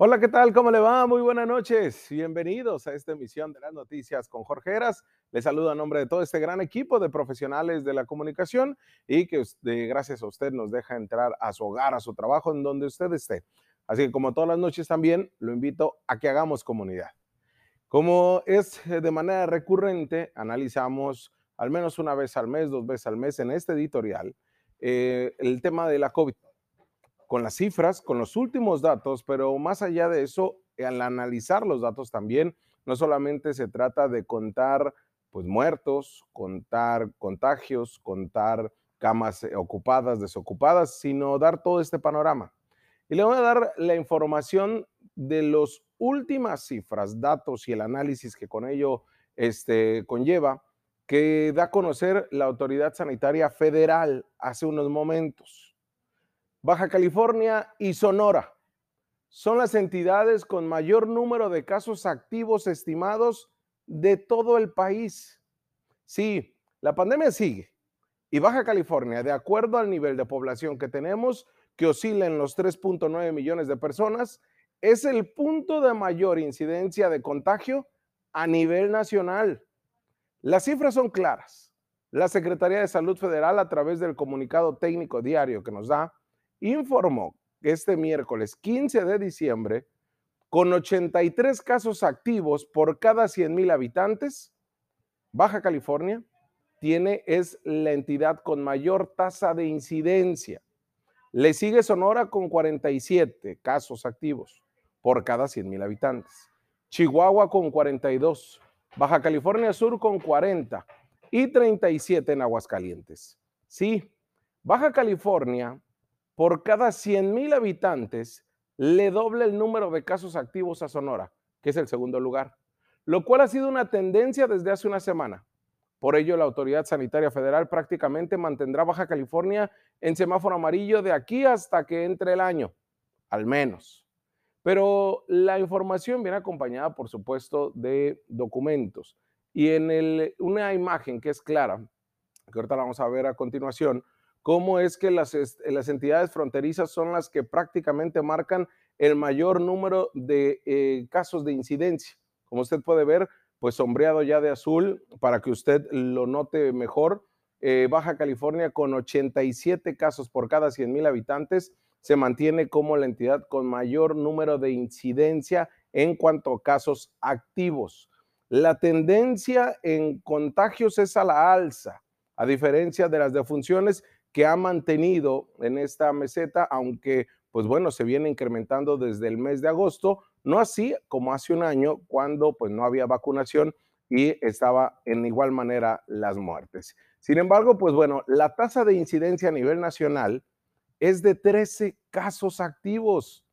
Hola, ¿qué tal? ¿Cómo le va? Muy buenas noches. Bienvenidos a esta emisión de las noticias con Jorge Heras. Les saludo a nombre de todo este gran equipo de profesionales de la comunicación y que gracias a usted nos deja entrar a su hogar, a su trabajo, en donde usted esté. Así que como todas las noches también, lo invito a que hagamos comunidad. Como es de manera recurrente, analizamos al menos una vez al mes, dos veces al mes en este editorial eh, el tema de la COVID con las cifras, con los últimos datos, pero más allá de eso, al analizar los datos también, no solamente se trata de contar pues muertos, contar contagios, contar camas eh, ocupadas, desocupadas, sino dar todo este panorama. Y le voy a dar la información de las últimas cifras, datos y el análisis que con ello este, conlleva, que da a conocer la Autoridad Sanitaria Federal hace unos momentos. Baja California y Sonora son las entidades con mayor número de casos activos estimados de todo el país. Sí, la pandemia sigue y Baja California, de acuerdo al nivel de población que tenemos, que oscila en los 3.9 millones de personas, es el punto de mayor incidencia de contagio a nivel nacional. Las cifras son claras. La Secretaría de Salud Federal, a través del comunicado técnico diario que nos da, informó que este miércoles 15 de diciembre, con 83 casos activos por cada 100 mil habitantes, Baja California tiene, es la entidad con mayor tasa de incidencia. Le sigue Sonora con 47 casos activos por cada 100 mil habitantes. Chihuahua con 42. Baja California Sur con 40 y 37 en Aguascalientes. Sí, Baja California por cada 100 mil habitantes le doble el número de casos activos a Sonora, que es el segundo lugar, lo cual ha sido una tendencia desde hace una semana. Por ello, la Autoridad Sanitaria Federal prácticamente mantendrá Baja California en semáforo amarillo de aquí hasta que entre el año, al menos. Pero la información viene acompañada, por supuesto, de documentos. Y en una imagen que es clara, que ahorita la vamos a ver a continuación, cómo es que las, las entidades fronterizas son las que prácticamente marcan el mayor número de eh, casos de incidencia. Como usted puede ver, pues sombreado ya de azul para que usted lo note mejor. Eh, Baja California con 87 casos por cada 100 mil habitantes se mantiene como la entidad con mayor número de incidencia en cuanto a casos activos. La tendencia en contagios es a la alza, a diferencia de las defunciones que ha mantenido en esta meseta, aunque pues bueno, se viene incrementando desde el mes de agosto, no así como hace un año cuando pues no había vacunación y estaba en igual manera las muertes. Sin embargo, pues bueno, la tasa de incidencia a nivel nacional es de 13 casos activos.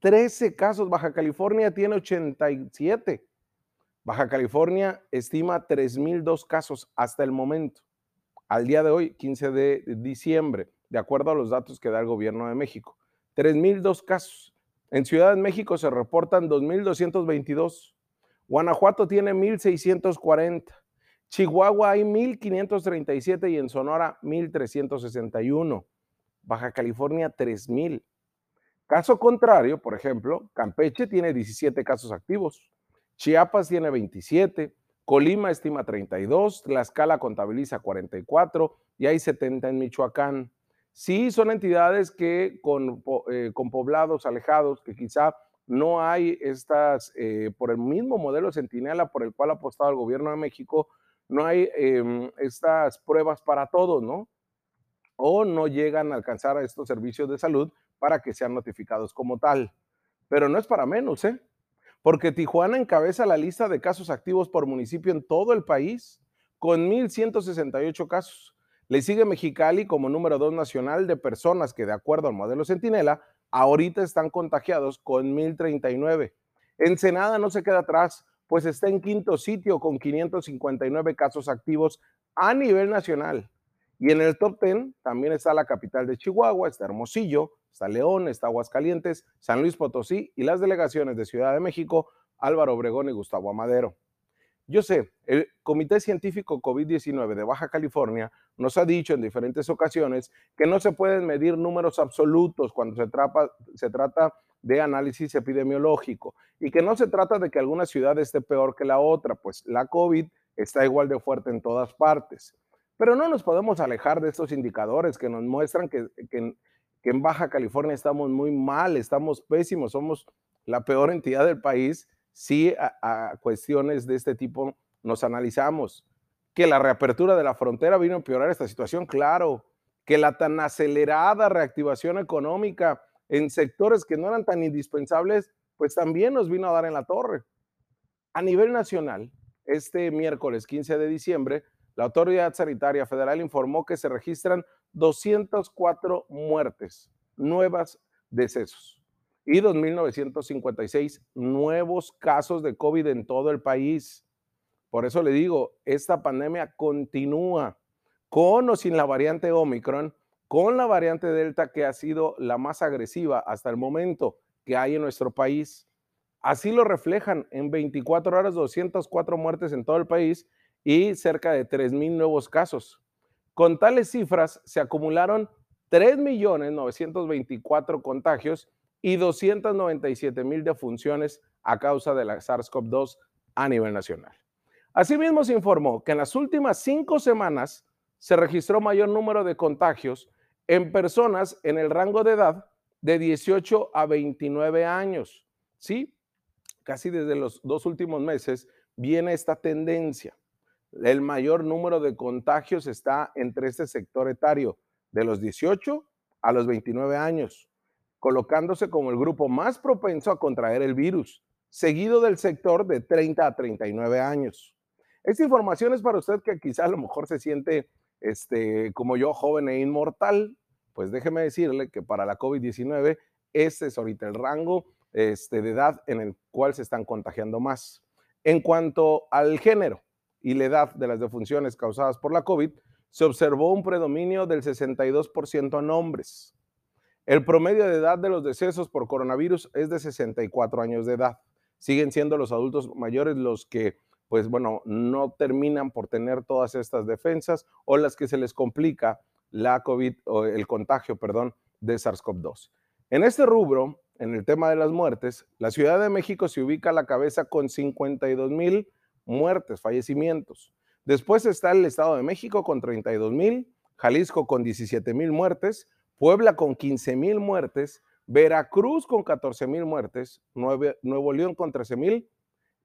13 casos, Baja California tiene 87. Baja California estima 3.002 casos hasta el momento al día de hoy, 15 de diciembre, de acuerdo a los datos que da el gobierno de México. 3.002 casos. En Ciudad de México se reportan 2.222. Guanajuato tiene 1.640. Chihuahua hay 1.537 y en Sonora 1.361. Baja California 3.000. Caso contrario, por ejemplo, Campeche tiene 17 casos activos. Chiapas tiene 27. Colima estima 32, Tlaxcala contabiliza 44 y hay 70 en Michoacán. Sí, son entidades que con, eh, con poblados alejados, que quizá no hay estas, eh, por el mismo modelo Centinela por el cual ha apostado el gobierno de México, no hay em, estas pruebas para todos, ¿no? O no llegan a alcanzar a estos servicios de salud para que sean notificados como tal. Pero no es para menos, ¿eh? Porque Tijuana encabeza la lista de casos activos por municipio en todo el país, con 1.168 casos. Le sigue Mexicali como número dos nacional de personas que, de acuerdo al modelo Centinela, ahorita están contagiados con 1.039. Ensenada no se queda atrás, pues está en quinto sitio con 559 casos activos a nivel nacional. Y en el top 10 también está la capital de Chihuahua, está Hermosillo, está León, está Aguascalientes, San Luis Potosí y las delegaciones de Ciudad de México, Álvaro Obregón y Gustavo Amadero. Yo sé, el Comité Científico COVID-19 de Baja California nos ha dicho en diferentes ocasiones que no se pueden medir números absolutos cuando se, se trata de análisis epidemiológico y que no se trata de que alguna ciudad esté peor que la otra, pues la COVID está igual de fuerte en todas partes. Pero no nos podemos alejar de estos indicadores que nos muestran que, en Baja California estamos muy mal, estamos pésimos, somos la peor entidad del país si a, cuestiones de este tipo nos analizamos. Que la reapertura de la frontera vino a empeorar esta situación, claro. Que la tan acelerada reactivación económica en sectores que no eran tan indispensables, pues también nos vino a dar en la torre. A nivel nacional, este miércoles 15 de diciembre, la Autoridad Sanitaria Federal informó que se registran 204 muertes, nuevas decesos y 2.956 nuevos casos de COVID en todo el país. Por eso le digo, esta pandemia continúa con o sin la variante Omicron, con la variante Delta que ha sido la más agresiva hasta el momento que hay en nuestro país. Así lo reflejan en 24 horas 204 muertes en todo el país y cerca de 3.000 nuevos casos. Con tales cifras se acumularon 3.924 contagios y 297.000 defunciones a causa de la SARS-CoV-2 a nivel nacional. Asimismo, se informó que en las últimas cinco semanas se registró mayor número de contagios en personas en el rango de edad de 18 a 29 años. Sí, casi desde los dos últimos meses viene esta tendencia. El mayor número de contagios está entre este sector etario, de los 18 a los 29 años, colocándose como el grupo más propenso a contraer el virus, seguido del sector de 30 a 39 años. Esta información es para usted que quizá a lo mejor se siente este, como yo, joven e inmortal. Pues déjeme decirle que para la COVID-19, este es ahorita el rango este, de edad en el cual se están contagiando más. En cuanto al género y la edad de las defunciones causadas por la COVID, se observó un predominio del 62% en hombres. El promedio de edad de los decesos por coronavirus es de 64 años de edad. Siguen siendo los adultos mayores los que pues bueno, no terminan por tener todas estas defensas o las que se les complica la COVID o el contagio, perdón, de SARS-CoV-2. En este rubro, en el tema de las muertes, la Ciudad de México se ubica a la cabeza con 52 mil muertes, fallecimientos. Después está el Estado de México con 32 mil, Jalisco con 17 mil muertes, Puebla con 15 mil muertes, Veracruz con 14 mil muertes, Nuevo León con 13 mil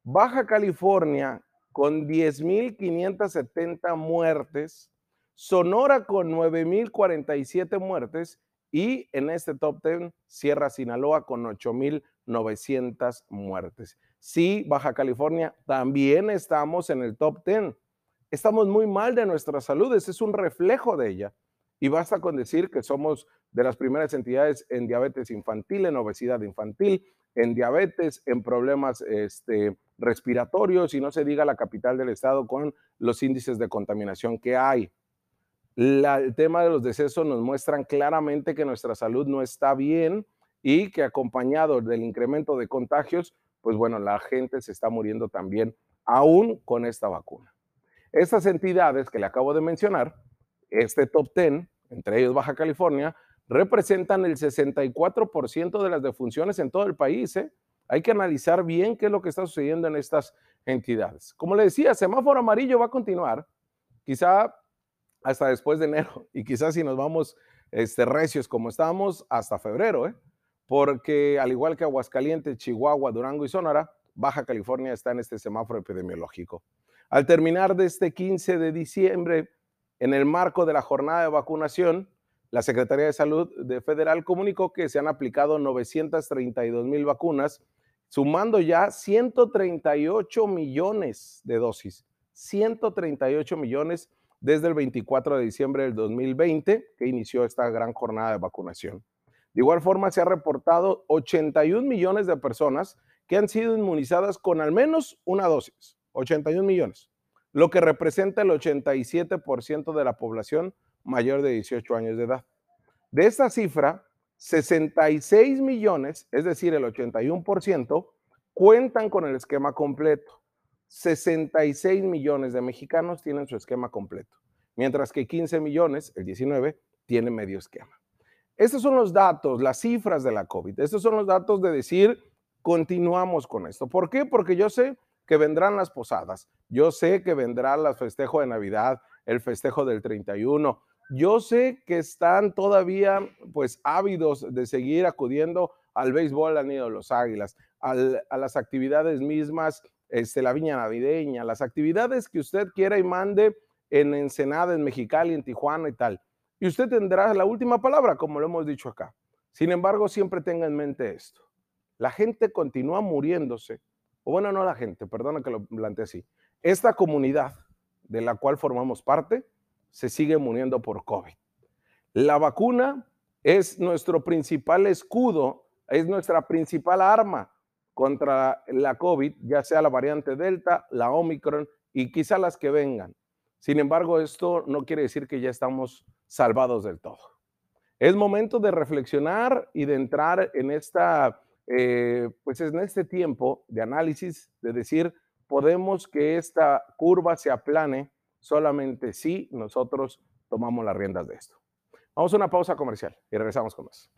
Baja California con 10.570 muertes, Sonora con 9.047 muertes y en este top 10 Sierra Sinaloa con 8.900 muertes. Sí, Baja California también estamos en el top 10. Estamos muy mal de nuestra salud, es un reflejo de ella. Y basta con decir que somos de las primeras entidades en diabetes infantil, en obesidad infantil, en diabetes, en problemas este, respiratorios y no se diga la capital del estado con los índices de contaminación que hay. el tema de los decesos nos muestran claramente que nuestra salud no está bien y que acompañado del incremento de contagios, pues bueno, la gente se está muriendo también aún con esta vacuna. Estas entidades que le acabo de mencionar, este top 10, entre ellos Baja California, representan el 64% de las defunciones en todo el país. ¿eh? Hay que analizar bien qué es lo que está sucediendo en estas entidades. Como le decía, semáforo amarillo va a continuar, quizá hasta después de enero y quizás si nos vamos este, recios como estamos hasta febrero, ¿eh? Porque al igual que Aguascalientes, Chihuahua, Durango y Sonora, Baja California está en este semáforo epidemiológico. Al terminar de este 15 de diciembre, en el marco de la jornada de vacunación, la Secretaría de Salud de Federal comunicó que se han aplicado 932 mil vacunas, sumando ya 138 millones de dosis. 138 millones desde el 24 de diciembre del 2020, que inició esta gran jornada de vacunación. De igual forma, se ha reportado 81 millones de personas que han sido inmunizadas con al menos una dosis. 81 millones, lo que representa el 87% de la población mayor de 18 años de edad. De esta cifra, 66 millones, es decir, el 81%, cuentan con el esquema completo. 66 millones de mexicanos tienen su esquema completo, mientras que 15 millones, el 19, tienen medio esquema. Estos son los datos, las cifras de la COVID. Estos son los datos de decir, continuamos con esto. ¿Por qué? Porque yo sé que vendrán las posadas, yo sé que vendrá el festejo de Navidad, el festejo del 31. Yo sé que están todavía pues ávidos de seguir acudiendo al béisbol, al nido de los águilas, a las actividades mismas, este, la viña navideña, las actividades que usted quiera y mande en Ensenada, en Mexicali, en Tijuana y tal. Y usted tendrá la última palabra, como lo hemos dicho acá. Sin embargo, siempre tenga en mente esto. La gente continúa muriéndose, o bueno, no la gente, perdona que lo plantee así. Esta comunidad de la cual formamos parte se sigue muriendo por COVID. La vacuna es nuestro principal escudo, es nuestra principal arma contra la COVID, ya sea la variante Delta, la Omicron y quizá las que vengan. Sin embargo, esto no quiere decir que ya estamos salvados del todo. Es momento de reflexionar y de entrar en esta, eh, pues en este tiempo de análisis, de decir, podemos que esta curva se aplane solamente si nosotros tomamos las riendas de esto. Vamos a una pausa comercial y regresamos con más.